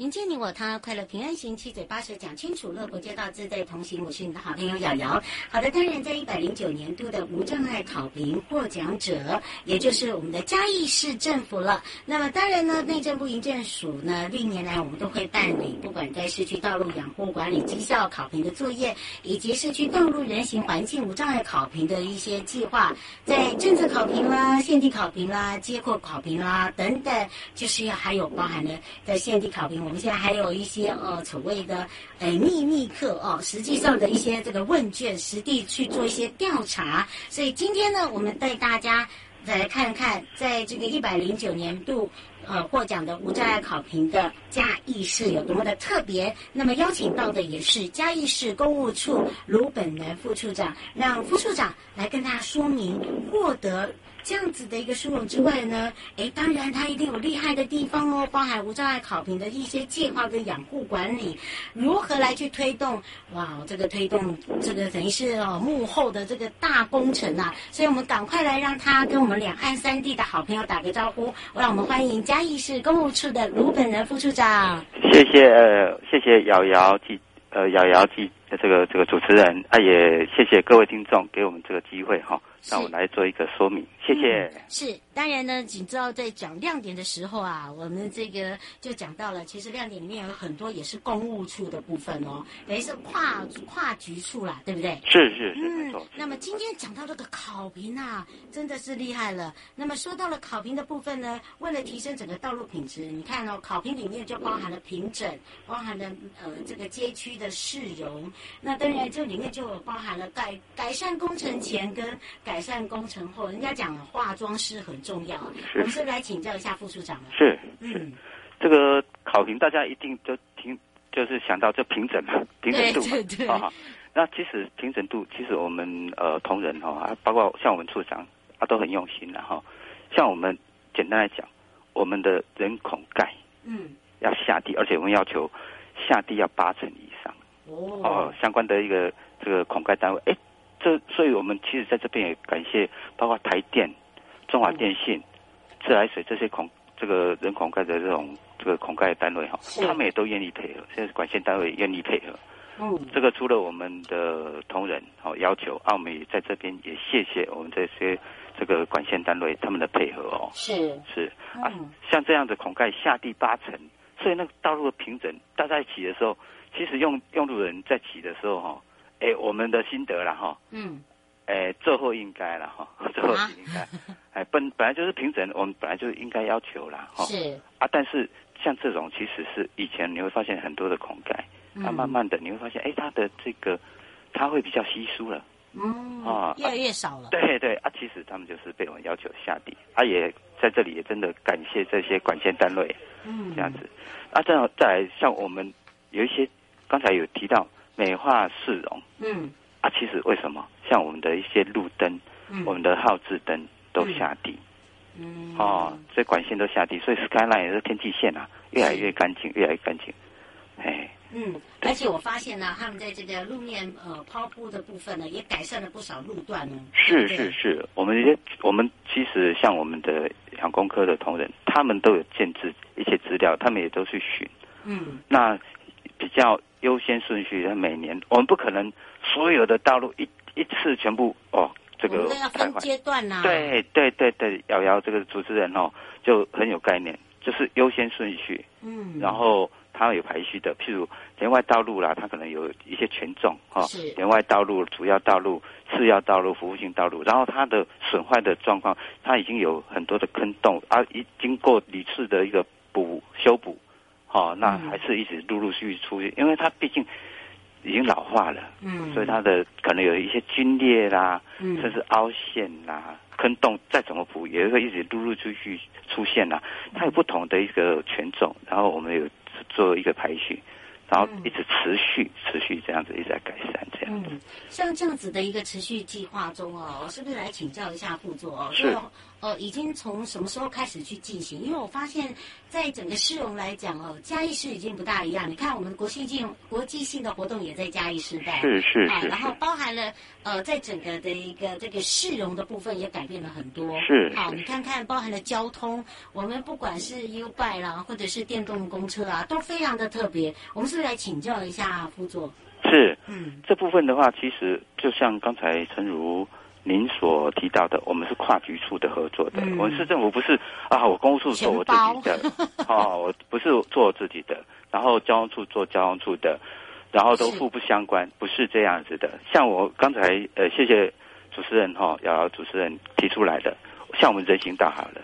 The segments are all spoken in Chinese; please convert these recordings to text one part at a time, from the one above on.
迎接你我他，快乐平安行，七嘴八舌讲清楚，乐活街道自在同行。我是你的好朋友瑶瑶。好的，当然在一百零九年度的无障碍考评获奖者，也就是我们的嘉义市政府了。那么当然呢，内政部营政署呢，历年来我们都会办理，不管在市区道路养护管理绩效考评的作业，以及市区道路人行环境无障碍考评的一些计划，在政策考评啦、现地考评啦、街廓考评啦等等，就是要还有包含了在现地考评。我们现在还有一些呃所谓的呃秘密课哦，实际上的一些这个问卷，实地去做一些调查。所以今天呢，我们带大家来看看，在这个一百零九年度呃获奖的无障碍考评的嘉义市有多么的特别。那么邀请到的也是嘉义市公务处卢本南副处长，让副处长来跟大家说明获得。这样子的一个殊荣之外呢，诶，当然它一定有厉害的地方哦，包含无障碍考评的一些计划跟养护管理，如何来去推动？哇，这个推动这个等于是哦幕后的这个大工程啊，所以我们赶快来让他跟我们两岸三地的好朋友打个招呼，让我们欢迎嘉义市公务处的卢本南副处长。谢谢呃，谢谢瑶瑶记呃瑶瑶记这个这个主持人啊，也谢谢各位听众给我们这个机会哈。让我来做一个说明，谢谢。嗯、是，当然呢，你知道在讲亮点的时候啊，我们这个就讲到了，其实亮点里面有很多也是公务处的部分哦，等于是跨跨局处啦，对不对？是是是，嗯。那么今天讲到这个考评啊，真的是厉害了。那么说到了考评的部分呢，为了提升整个道路品质，你看哦，考评里面就包含了平整，包含了呃这个街区的市容，那当然这里面就包含了改改善工程前跟。改善工程后，人家讲化妆师很重要，我们是不是来请教一下副处长了？是，嗯，这个考评大家一定都听，就是想到这平整嘛，平整度嘛，对对对啊。那其实平整度，其实我们呃同仁哈，包括像我们处长啊，都很用心的哈。像我们简单来讲，我们的人孔盖，嗯，要下地，而且我们要求下地要八成以上哦，哦，相关的一个这个孔盖单位，哎。这，所以我们其实在这边也感谢，包括台电、中华电信、自来水这些孔这个人孔盖的这种这个孔盖单位哈，他们也都愿意配合。现在管线单位愿意配合。嗯，这个除了我们的同仁好要求，澳美也在这边也谢谢我们这些这个管线单位他们的配合哦。是是啊，像这样的孔盖下地八层，所以那个道路的平整，大家起的时候，其实用用路人在起的时候哈。哎，我们的心得了哈，嗯，哎，最后应该了哈，最后应该，哎，本本来就是平整，我们本来就应该要求了哈，是。啊，但是像这种其实是以前你会发现很多的孔盖，嗯、啊，慢慢的你会发现，哎，它的这个它会比较稀疏了，嗯，啊，越来越少了，对对啊，其实他们就是被我们要求下底，啊，也在这里也真的感谢这些管线单位，嗯，这样子，啊，这样再来像我们有一些刚才有提到。美化市容，嗯，啊，其实为什么？像我们的一些路灯，嗯，我们的号志灯都下地，嗯，哦，这管线都下地，所以 Skyline 也是天际线啊，越来越干净，越来越干净，哎，嗯，而且我发现呢，他们在这个路面呃抛铺的部分呢，也改善了不少路段呢。是是是，我们也我们其实像我们的养工科的同仁，他们都有建置一些资料，他们也都去寻。嗯，那比较优先顺序，每年我们不可能所有的道路一一次全部哦，这个要分阶段呐、啊。对对对对，瑶瑶这个主持人哦就很有概念，就是优先顺序。嗯，然后它有排序的，譬如连外道路啦，它可能有一些权重哈。是。连外道路、主要道路、次要道路、服务性道路，然后它的损坏的状况，它已经有很多的坑洞啊，一经过屡次的一个补修补。哦，那还是一直陆陆续续出现，因为它毕竟已经老化了，嗯，所以它的可能有一些皲裂啦，嗯，甚至凹陷啦、坑洞，再怎么补也会一直陆陆续续出现啦。它有不同的一个权重，然后我们有做一个排序。然后一直持续、嗯、持续这样子一直在改善。嗯，像这样子的一个持续计划中哦，是不是来请教一下副座哦？是。呃，已经从什么时候开始去进行？因为我发现，在整个市容来讲哦，嘉义市已经不大一样。你看，我们国际性、国际性的活动也在嘉义市办。是是是。啊，然后包含了呃，在整个的一个这个市容的部分也改变了很多。是。好，你看看，包含了交通，我们不管是 YouBike 啦，或者是电动公车啊，都非常的特别。我们是不是来请教一下副座？是。嗯。这部分的话，其实就像刚才陈如。您所提到的，我们是跨局处的合作的。嗯、我们市政府不是啊，我公务处做我自己的，哦，我不是做我自己的，然后交通处做交通处的，然后都互不相关，不是这样子的。像我刚才呃，谢谢主持人哈，瑶、哦、瑶主持人提出来的，像我们人行道好了，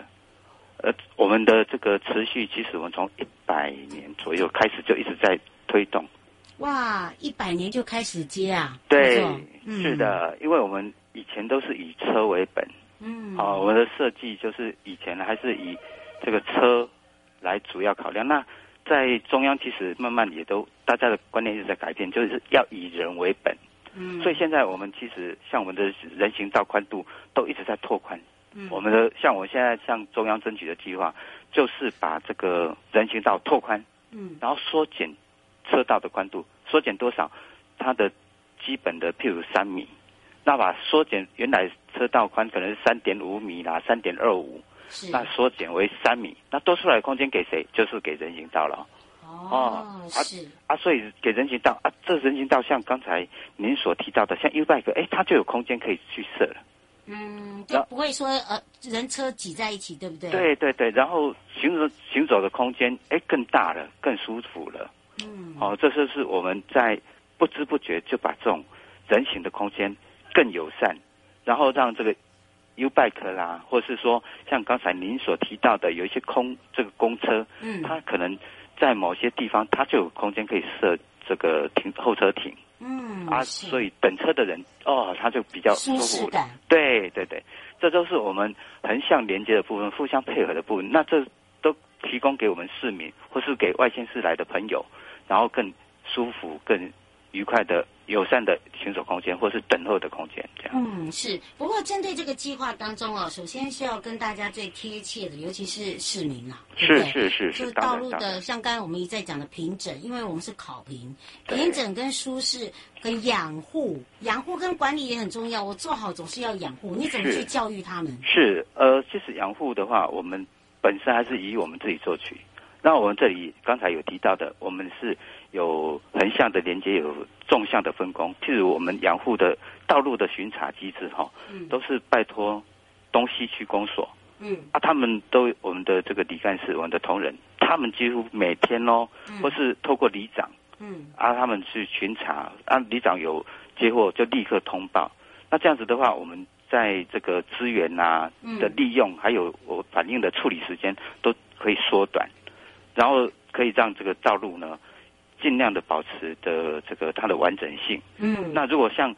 呃，我们的这个持续，其实我们从一百年左右开始就一直在推动。哇，一百年就开始接啊？对，嗯、是的，因为我们。以前都是以车为本，嗯，好、哦，我们的设计就是以前还是以这个车来主要考量。那在中央其实慢慢也都大家的观念一直在改变，就是要以人为本，嗯，所以现在我们其实像我们的人行道宽度都一直在拓宽，嗯，我们的像我现在向中央争取的计划，就是把这个人行道拓宽，嗯，然后缩减车道的宽度，缩减多少？它的基本的譬如三米。那把缩减原来车道宽可能是三点五米啦，三点二五，那缩减为三米，那多出来的空间给谁？就是给人行道了。哦，哦是啊，啊，所以给人行道啊，这人行道像刚才您所提到的，像 YouBike，哎，它就有空间可以去设了。嗯，就不会说呃人车挤在一起，对不对？对对对，然后行走行走的空间哎更大了，更舒服了。嗯，哦，这就是我们在不知不觉就把这种人行的空间。更友善，然后让这个 YouBike 啦，或是说像刚才您所提到的，有一些空这个公车，嗯，它可能在某些地方它就有空间可以设这个停候车亭，嗯啊，所以等车的人哦，他就比较舒服，对对对，这都是我们横向连接的部分，互相配合的部分，那这都提供给我们市民或是给外县市来的朋友，然后更舒服、更愉快的。友善的行走空间，或是等候的空间，这样。嗯，是。不过针对这个计划当中哦，首先是要跟大家最贴切的，尤其是市民啊，对对是是是是。就是道路的，像刚才我们一再讲的平整，因为我们是考评，平整跟舒适跟养护，养护跟管理也很重要。我做好总是要养护，你怎么去教育他们？是，是呃，其实养护的话，我们本身还是以我们自己做取。那我们这里刚才有提到的，我们是有横向的连接，有纵向的分工。譬如我们养护的道路的巡查机制，哈，都是拜托东西区公所，嗯，啊，他们都我们的这个李干事，我们的同仁，他们几乎每天哦，或是透过里长，嗯，啊，他们去巡查，啊，里长有接获就立刻通报。那这样子的话，我们在这个资源呐、啊、的利用，还有我反映的处理时间，都可以缩短。然后可以让这个道路呢，尽量的保持的这个它的完整性。嗯，那如果像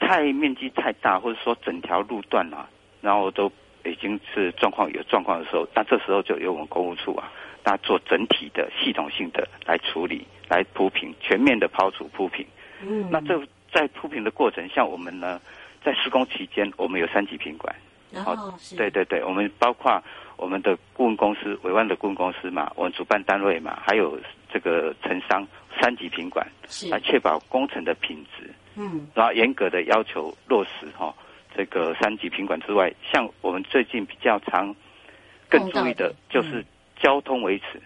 太面积太大，或者说整条路段啊，然后都已经是状况有状况的时候，那这时候就由我们公务处啊，那做整体的系统性的来处理，来铺平，全面的抛除铺平。嗯，那这在铺平的过程，像我们呢，在施工期间，我们有三级品管。然后，哦，对对对，我们包括。我们的顾问公司，委外的顾问公司嘛，我们主办单位嘛，还有这个承商三级品管，是。来确保工程的品质。嗯，然后严格的要求落实哈，这个三级品管之外，像我们最近比较常更注意的就是交通维持。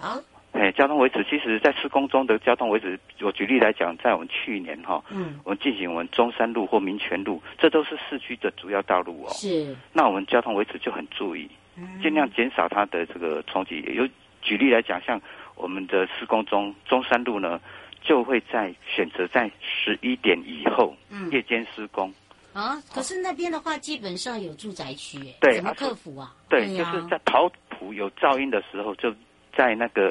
啊、嗯，哎，交通维持，其实在施工中的交通维持，我举例来讲，在我们去年哈，嗯，我们进行我们中山路或民权路，这都是市区的主要道路哦。是，那我们交通维持就很注意，尽量减少它的这个冲击。有举例来讲，像我们的施工中中山路呢。就会在选择在十一点以后，嗯，夜间施工啊。可是那边的话，基本上有住宅区，哎，对，怎么克服啊？对，对啊、就是在跑谱有噪音的时候，就在那个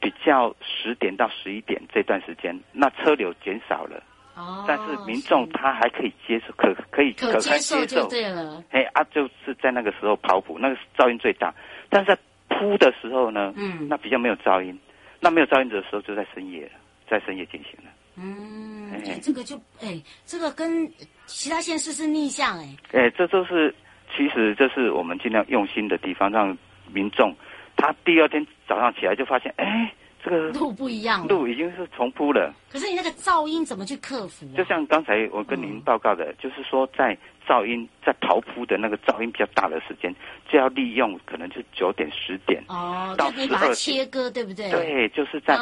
比较十点到十一点这段时间，那车流减少了，哦，但是民众他还可以接受，可可以可接受就对了。哎啊，就是在那个时候跑步，那个噪音最大。但是在铺的时候呢，嗯，那比较没有噪音，那没有噪音的时候就在深夜了。在深夜进行了，嗯，哎，这个就哎，这个跟其他县市是逆向哎，哎，这都是其实这是我们尽量用心的地方，让民众他第二天早上起来就发现，哎。这个路不一样，路已经是重铺了。可是你那个噪音怎么去克服啊？就像刚才我跟您报告的，嗯、就是说在噪音在刨铺的那个噪音比较大的时间，就要利用可能就九点十点哦，到可以把它切割，对不对？对，就是在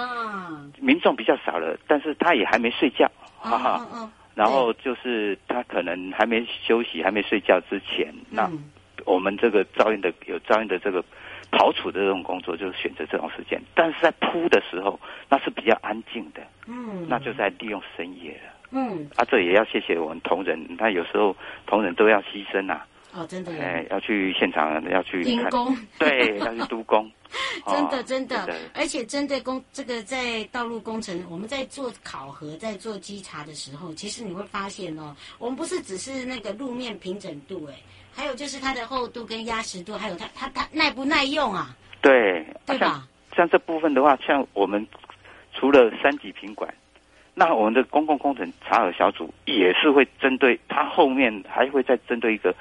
民众比较少了，但是他也还没睡觉，哈哈。然后就是他可能还没休息、还没睡觉之前，那我们这个噪音的有噪音的这个。刨除的这种工作就是选择这种时间，但是在铺的时候那是比较安静的，嗯，那就在利用深夜了，嗯，啊，这也要谢谢我们同仁，那有时候同仁都要牺牲啊，哦，真的，哎，要去现场要去盯工，对，要去督工，真的真的，而且针对工这个在道路工程，我们在做考核、在做稽查的时候，其实你会发现哦，我们不是只是那个路面平整度，哎。还有就是它的厚度跟压实度，还有它它它耐不耐用啊？对，对吧？像，像这部分的话，像我们除了三级品管，那我们的公共工程查核小组也是会针对它后面还会再针对一个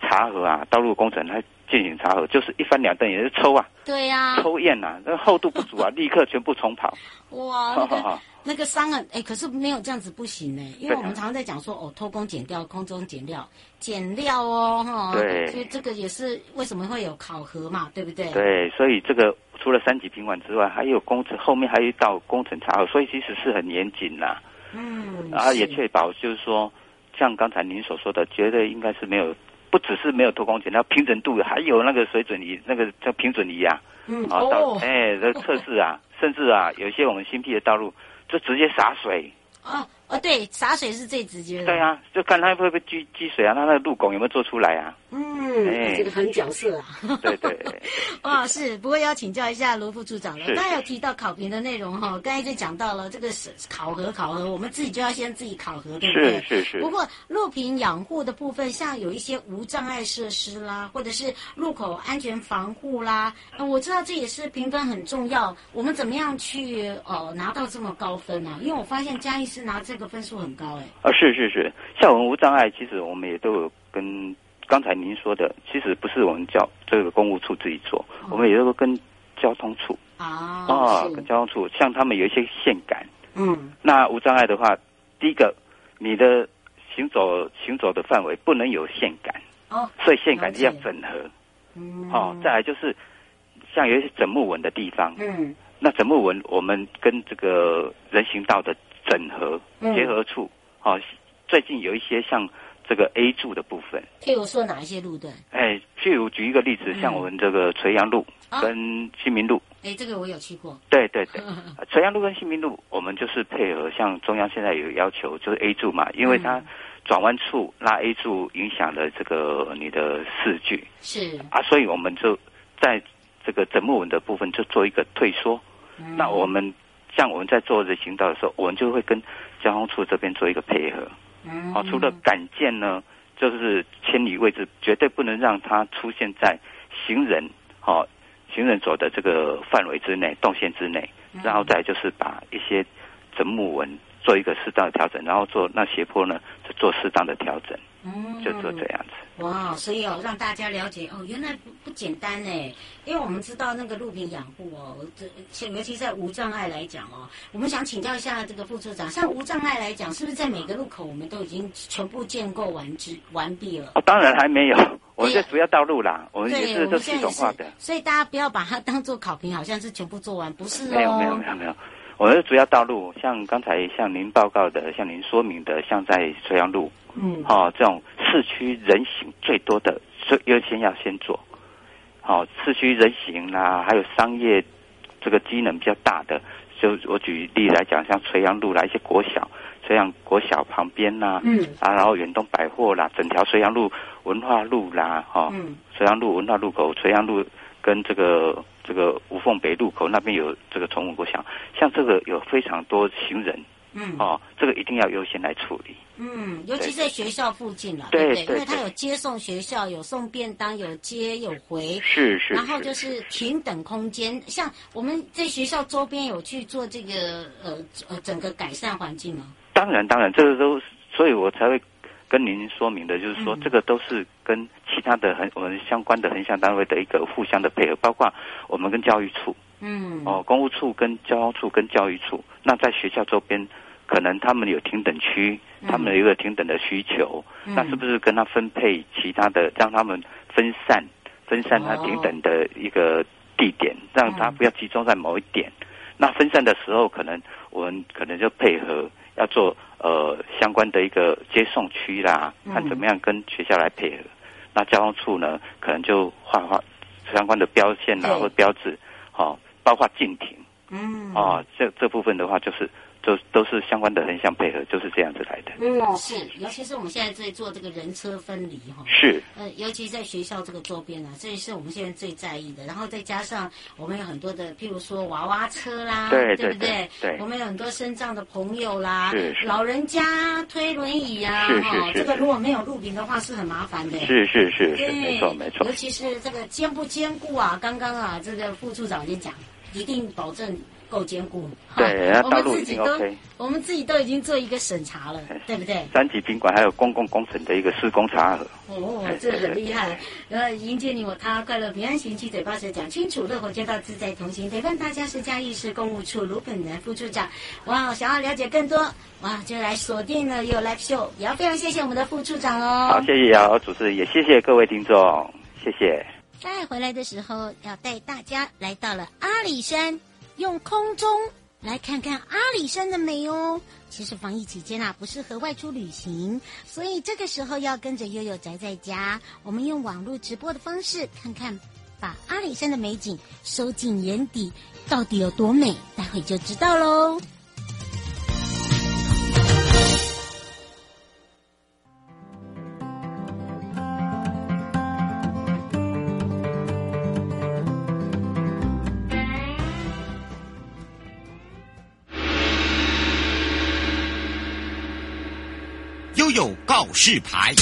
查核啊，道路工程来进行查核，就是一翻两瞪也是抽啊，对呀、啊，抽验啊，那厚度不足啊，立刻全部重跑。哇！那个那个伤啊，哎，可是没有这样子不行呢，因为我们常常在讲说，哦，偷工减料，空中减料，减料哦，哈，对，所以这个也是为什么会有考核嘛，对不对？对，所以这个除了三级品管之外，还有工程后面还有一道工程查核，所以其实是很严谨呐。嗯，然后也确保就是说，像刚才您所说的，绝对应该是没有，不只是没有偷工减料，平整度还有那个水准仪，那个叫平准仪啊，嗯，哦，哎，这测试啊，甚至啊，有些我们新辟的道路。就直接洒水哦哦，对，洒水是最直接的。对啊，就看它会不会积积水啊，它那个路拱有没有做出来啊？嗯，哎、这个很角色啊。对 对。哇，是，不过要请教一下罗副处长了。刚才有提到考评的内容哈，刚才就讲到了这个是考核考核，我们自己就要先自己考核，对不对？是是是。不过路平养护的部分，像有一些无障碍设施啦，或者是路口安全防护啦，呃，我知道这也是评分很重要。我们怎么样去呃拿到这么高分呢？因为我发现嘉义市拿这个分数很高哎。啊，是是是，像我们无障碍，其实我们也都有跟。刚才您说的，其实不是我们交这个公务处自己做，哦、我们也都跟交通处啊，啊，跟交通处，像他们有一些线杆，嗯，那无障碍的话，第一个，你的行走行走的范围不能有线杆哦，所以线杆就要整合，嗯，哦，再来就是像有一些整木纹的地方，嗯，那整木纹我们跟这个人行道的整合、嗯、结合处，哦，最近有一些像。这个 A 柱的部分，譬如说哪一些路段？哎，譬如举一个例子，嗯、像我们这个垂杨路跟新民路。哎、啊，这个我有去过。对对对，垂杨路跟新民路，我们就是配合，像中央现在有要求，就是 A 柱嘛，因为它转弯处拉 A 柱影响了这个你的视距。是啊，所以我们就在这个整木纹的部分就做一个退缩。嗯、那我们像我们在做人行道的时候，我们就会跟交通处这边做一个配合。嗯，好，除了杆件呢，就是千里位置，绝对不能让它出现在行人，好，行人走的这个范围之内，动线之内。然后再就是把一些整木纹做一个适当的调整，然后做那斜坡呢，就做适当的调整。嗯，就做这样子。哇，所以哦，让大家了解哦，原来不不简单呢。因为我们知道那个路平养护哦，这尤其在无障碍来讲哦，我们想请教一下这个副处长，像无障碍来讲，是不是在每个路口我们都已经全部建构完之完毕了？哦，当然还没有，我们这主要道路啦，我们也是都系统化的。所以大家不要把它当做考评，好像是全部做完，不是哦。没有没有没有没有，我们的主要道路，像刚才向您报告的，向您说明的，像在垂杨路，嗯，哦，这种市区人行最多的。优先要先做，好、哦，市区人行啦、啊，还有商业这个机能比较大的，就我举例来讲，像垂杨路啦，一些国小，垂杨国小旁边呐、啊，嗯，啊，然后远东百货啦，整条垂杨路文化路啦，哈、哦，嗯，垂杨路文化路口，垂杨路跟这个这个吴凤北路口那边有这个崇文国小，像这个有非常多行人。嗯，哦，这个一定要优先来处理。嗯，尤其在学校附近了，对，对不对？因为它有接送学校，有送便当，有接有回。是是。然后就是平等空间，像我们在学校周边有去做这个呃呃整个改善环境吗？当然当然，这个都，所以我才会跟您说明的，就是说、嗯、这个都是跟其他的很我们相关的横向单位的一个互相的配合，包括我们跟教育处。嗯，哦，公务处跟交通处跟教育处，那在学校周边，可能他们有停等区，他们有一个停等的需求，嗯、那是不是跟他分配其他的，让他们分散，分散他停等的一个地点，哦、让他不要集中在某一点。嗯、那分散的时候，可能我们可能就配合要做呃相关的一个接送区啦，看怎么样跟学校来配合。嗯、那交通处呢，可能就画画相关的标线啊或标志，好、哦。包括禁停，嗯，哦，这这部分的话，就是都都是相关的横向配合，就是这样子来的。嗯，是，尤其是我们现在在做这个人车分离哈，是，呃，尤其在学校这个周边啊，这也是我们现在最在意的。然后再加上我们有很多的，譬如说娃娃车啦，对，对不对？对，对我们有很多身障的朋友啦，是，是老人家推轮椅啊，是是是，这个如果没有路屏的话，是很麻烦的。是是是，对，没错没错。尤其是这个坚不坚固啊，刚刚啊，这个副处长已经讲。一定保证够坚固。对，我们自己都，我们自己都已经做一个审查了，对不对？三级宾馆还有公共工程的一个施工查核。哦，这很厉害。呃，迎接你我他，快乐平安行，七嘴八舌讲清楚，乐活街道自在同行。陪伴大家是嘉义市公务处卢本南副处长。哇，想要了解更多，哇，就来锁定了有 Live Show。也要非常谢谢我们的副处长哦。好，谢谢姚主持人，也谢谢各位听众，谢谢。再回来的时候，要带大家来到了阿里山，用空中来看看阿里山的美哦。其实防疫期间啊，不适合外出旅行，所以这个时候要跟着悠悠宅在家。我们用网络直播的方式，看看把阿里山的美景收进眼底，到底有多美？待会就知道喽。告示牌，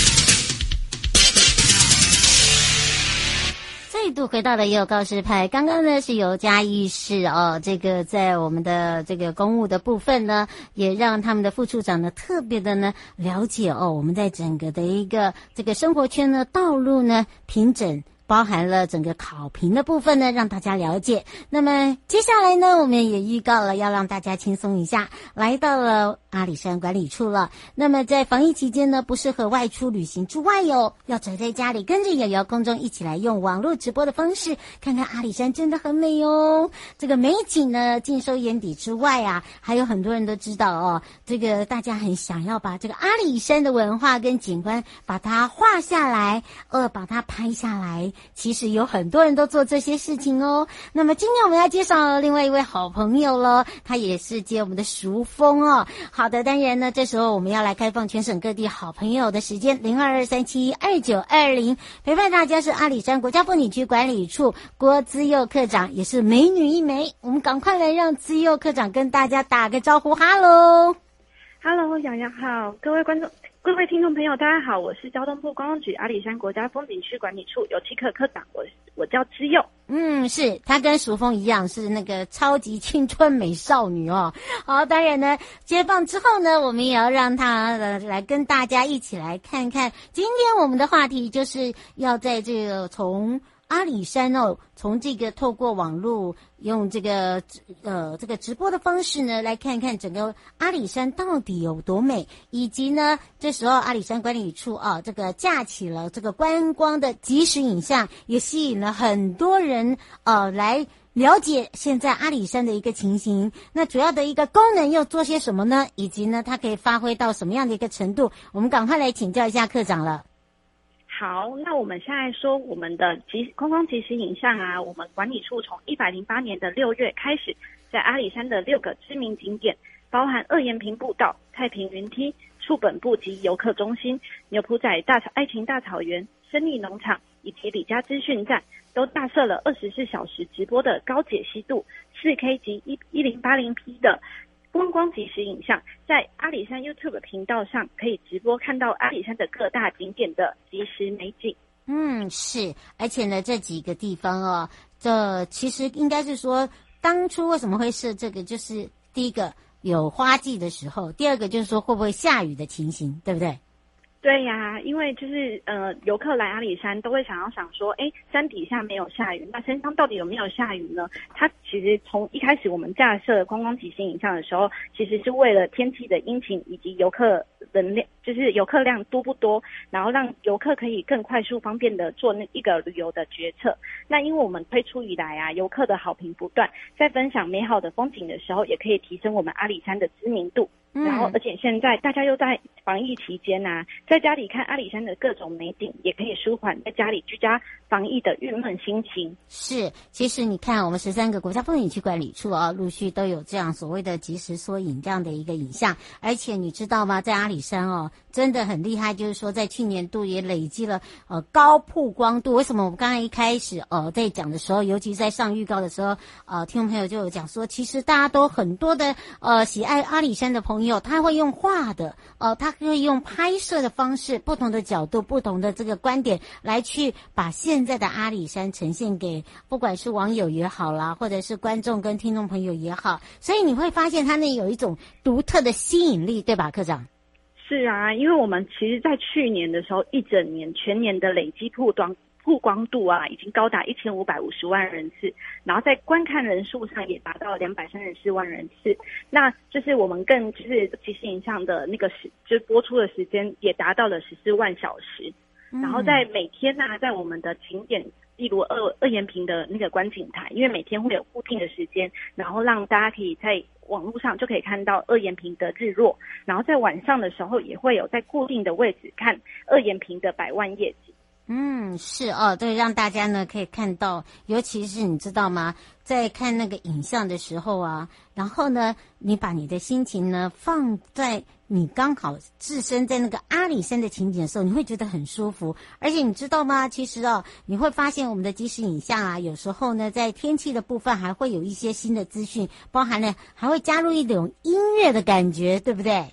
再度回到了也有告示牌。刚刚呢是由嘉义市哦，这个在我们的这个公务的部分呢，也让他们的副处长呢特别的呢了解哦，我们在整个的一个这个生活圈呢，道路呢平整。包含了整个考评的部分呢，让大家了解。那么接下来呢，我们也预告了要让大家轻松一下，来到了阿里山管理处了。那么在防疫期间呢，不适合外出旅行之外哟，要宅在家里，跟着瑶瑶空中一起来用网络直播的方式，看看阿里山真的很美哦。这个美景呢，尽收眼底之外啊，还有很多人都知道哦，这个大家很想要把这个阿里山的文化跟景观把它画下来，呃，把它拍下来。其实有很多人都做这些事情哦。那么今天我们要介绍另外一位好朋友喽，他也是接我们的熟风哦。好的，当然呢，这时候我们要来开放全省各地好朋友的时间，零二二三七二九二零，陪伴大家是阿里山国家风景区管理处郭资佑科长，也是美女一枚。我们赶快来让资佑科长跟大家打个招呼，哈喽，哈喽，洋洋好，各位观众。各位听众朋友，大家好，我是交通部公安局阿里山国家风景区管理处油漆科科长，我我叫之佑。嗯，是她跟淑风一样，是那个超级青春美少女哦。好，当然呢，接棒之后呢，我们也要让她来来跟大家一起来看看。今天我们的话题就是要在这个从。阿里山哦，从这个透过网络用这个呃这个直播的方式呢，来看看整个阿里山到底有多美，以及呢，这时候阿里山管理处啊，这个架起了这个观光的即时影像，也吸引了很多人呃来了解现在阿里山的一个情形。那主要的一个功能又做些什么呢？以及呢，它可以发挥到什么样的一个程度？我们赶快来请教一下课长了。好，那我们现在说我们的即观光即时影像啊，我们管理处从一百零八年的六月开始，在阿里山的六个知名景点，包含二延平步道、太平云梯、处本部及游客中心、牛埔仔大草爱情大草原、胜利农场以及李家资讯站，都大设了二十四小时直播的高解析度四 K 及一一零八零 P 的。观光即时影像在阿里山 YouTube 频道上可以直播看到阿里山的各大景点的即时美景。嗯，是，而且呢，这几个地方哦，这其实应该是说，当初为什么会设这个，就是第一个有花季的时候，第二个就是说会不会下雨的情形，对不对？对呀，因为就是呃，游客来阿里山都会想要想说，哎，山底下没有下雨，那山上到底有没有下雨呢？它其实从一开始我们架设观光即时影像的时候，其实是为了天气的阴晴以及游客能量，就是游客量多不多，然后让游客可以更快速方便的做那一个旅游的决策。那因为我们推出以来啊，游客的好评不断，在分享美好的风景的时候，也可以提升我们阿里山的知名度。然后，而且现在大家又在防疫期间呐、啊，在家里看阿里山的各种美景，也可以舒缓在家里居家防疫的郁闷心情。是，其实你看，我们十三个国家风景区管理处啊，陆续都有这样所谓的及时缩影这样的一个影像。而且你知道吗？在阿里山哦，真的很厉害，就是说在去年度也累积了呃高曝光度。为什么我们刚才一开始呃在讲的时候，尤其在上预告的时候，呃听众朋友就有讲说，其实大家都很多的呃喜爱阿里山的朋友。他会用画的，呃，他可以用拍摄的方式，不同的角度、不同的这个观点，来去把现在的阿里山呈现给不管是网友也好啦，或者是观众跟听众朋友也好，所以你会发现它那有一种独特的吸引力，对吧，科长？是啊，因为我们其实，在去年的时候，一整年全年的累积曝光。曝光度啊，已经高达一千五百五十万人次，然后在观看人数上也达到两百三十四万人次。那就是我们更就是即时影像的那个时，就是播出的时间也达到了十四万小时。然后在每天呢、啊，在我们的景点，例如二二延平的那个观景台，因为每天会有固定的时间，然后让大家可以在网络上就可以看到二延平的日落。然后在晚上的时候，也会有在固定的位置看二延平的百万夜景。嗯，是哦，对，让大家呢可以看到，尤其是你知道吗，在看那个影像的时候啊，然后呢，你把你的心情呢放在你刚好置身在那个阿里山的情景的时候，你会觉得很舒服。而且你知道吗？其实哦，你会发现我们的即时影像啊，有时候呢，在天气的部分还会有一些新的资讯，包含了还会加入一种音乐的感觉，对不对？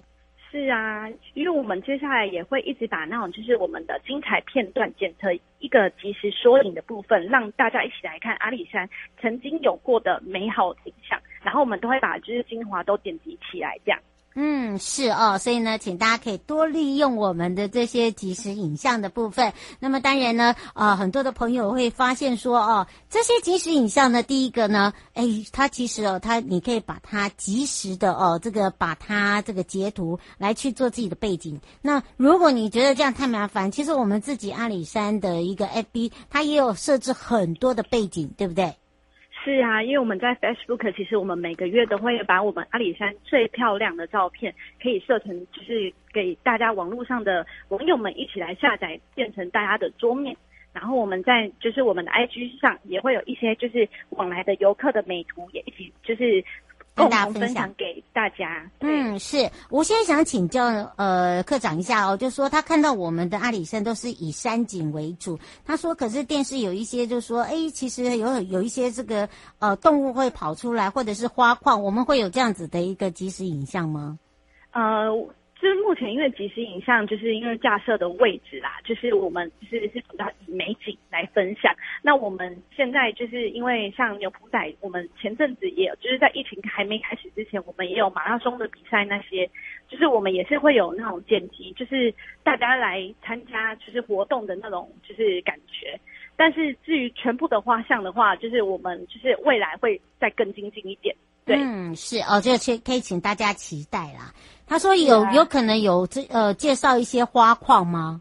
是啊，因为我们接下来也会一直把那种就是我们的精彩片段剪成一个即时缩影的部分，让大家一起来看阿里山曾经有过的美好景象，然后我们都会把就是精华都点辑起来这样。嗯，是哦，所以呢，请大家可以多利用我们的这些即时影像的部分。那么当然呢，啊、呃，很多的朋友会发现说，哦，这些即时影像呢，第一个呢，哎，它其实哦，它你可以把它即时的哦，这个把它这个截图来去做自己的背景。那如果你觉得这样太麻烦，其实我们自己阿里山的一个 FB，它也有设置很多的背景，对不对？是啊，因为我们在 Facebook，其实我们每个月都会把我们阿里山最漂亮的照片，可以设成就是给大家网络上的网友们一起来下载，变成大家的桌面。然后我们在就是我们的 IG 上也会有一些就是往来的游客的美图，也一起就是。共同分享给大家。嗯，是我现在想请教呃课长一下哦，就说他看到我们的阿里山都是以山景为主，他说可是电视有一些就说，哎，其实有有一些这个呃动物会跑出来，或者是花矿，我们会有这样子的一个即时影像吗？呃。就是目前因为即时影像，就是因为架设的位置啦，就是我们是是主要以美景来分享。那我们现在就是因为像牛埔仔，我们前阵子也有，就是在疫情还没开始之前，我们也有马拉松的比赛那些，就是我们也是会有那种剪辑，就是大家来参加就是活动的那种就是感觉。但是至于全部的画像的话，就是我们就是未来会再更精进一点。对，嗯，是哦，这个可以请大家期待啦。他说有、啊、有可能有这呃介绍一些花矿吗？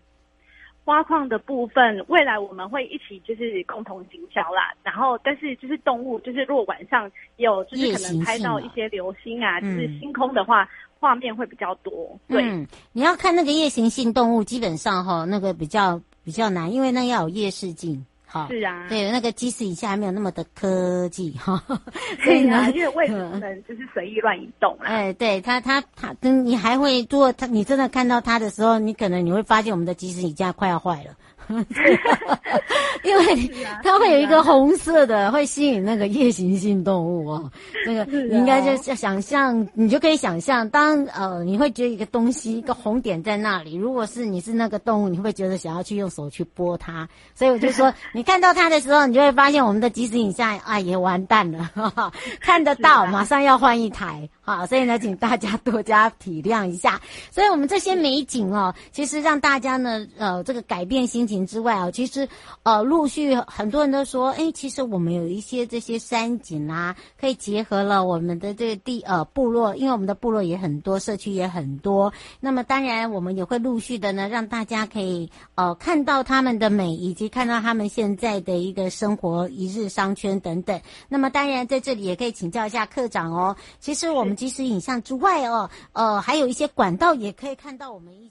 花矿的部分，未来我们会一起就是共同行销啦。然后，但是就是动物，就是如果晚上有就是可能拍到一些流星啊，就是星空的话，画、嗯、面会比较多。对、嗯，你要看那个夜行性动物，基本上哈那个比较比较难，因为那要有夜视镜。是啊，对，那个即时影像还没有那么的科技哈，所以呢，因为位置不能就是随意乱移动啦。哎，对他，他，他，跟你还会，如果他你真的看到他的时候，你可能你会发现我们的即时影像快要坏了。因为它会有一个红色的，会吸引那个夜行性动物哦。那个你应该就想象，你就可以想象，当呃你会觉得一个东西一个红点在那里，如果是你是那个动物，你会不会觉得想要去用手去拨它？所以我就说，你看到它的时候，你就会发现我们的即时影像啊也完蛋了，哈哈，看得到，马上要换一台。好，所以呢，请大家多加体谅一下。所以我们这些美景哦，其实让大家呢，呃，这个改变心情之外哦，其实呃，陆续很多人都说，哎，其实我们有一些这些山景啊，可以结合了我们的这个地呃部落，因为我们的部落也很多，社区也很多。那么当然，我们也会陆续的呢，让大家可以呃看到他们的美，以及看到他们现在的一个生活一日商圈等等。那么当然在这里也可以请教一下课长哦，其实我们。即时影像之外哦，呃，还有一些管道也可以看到我们一。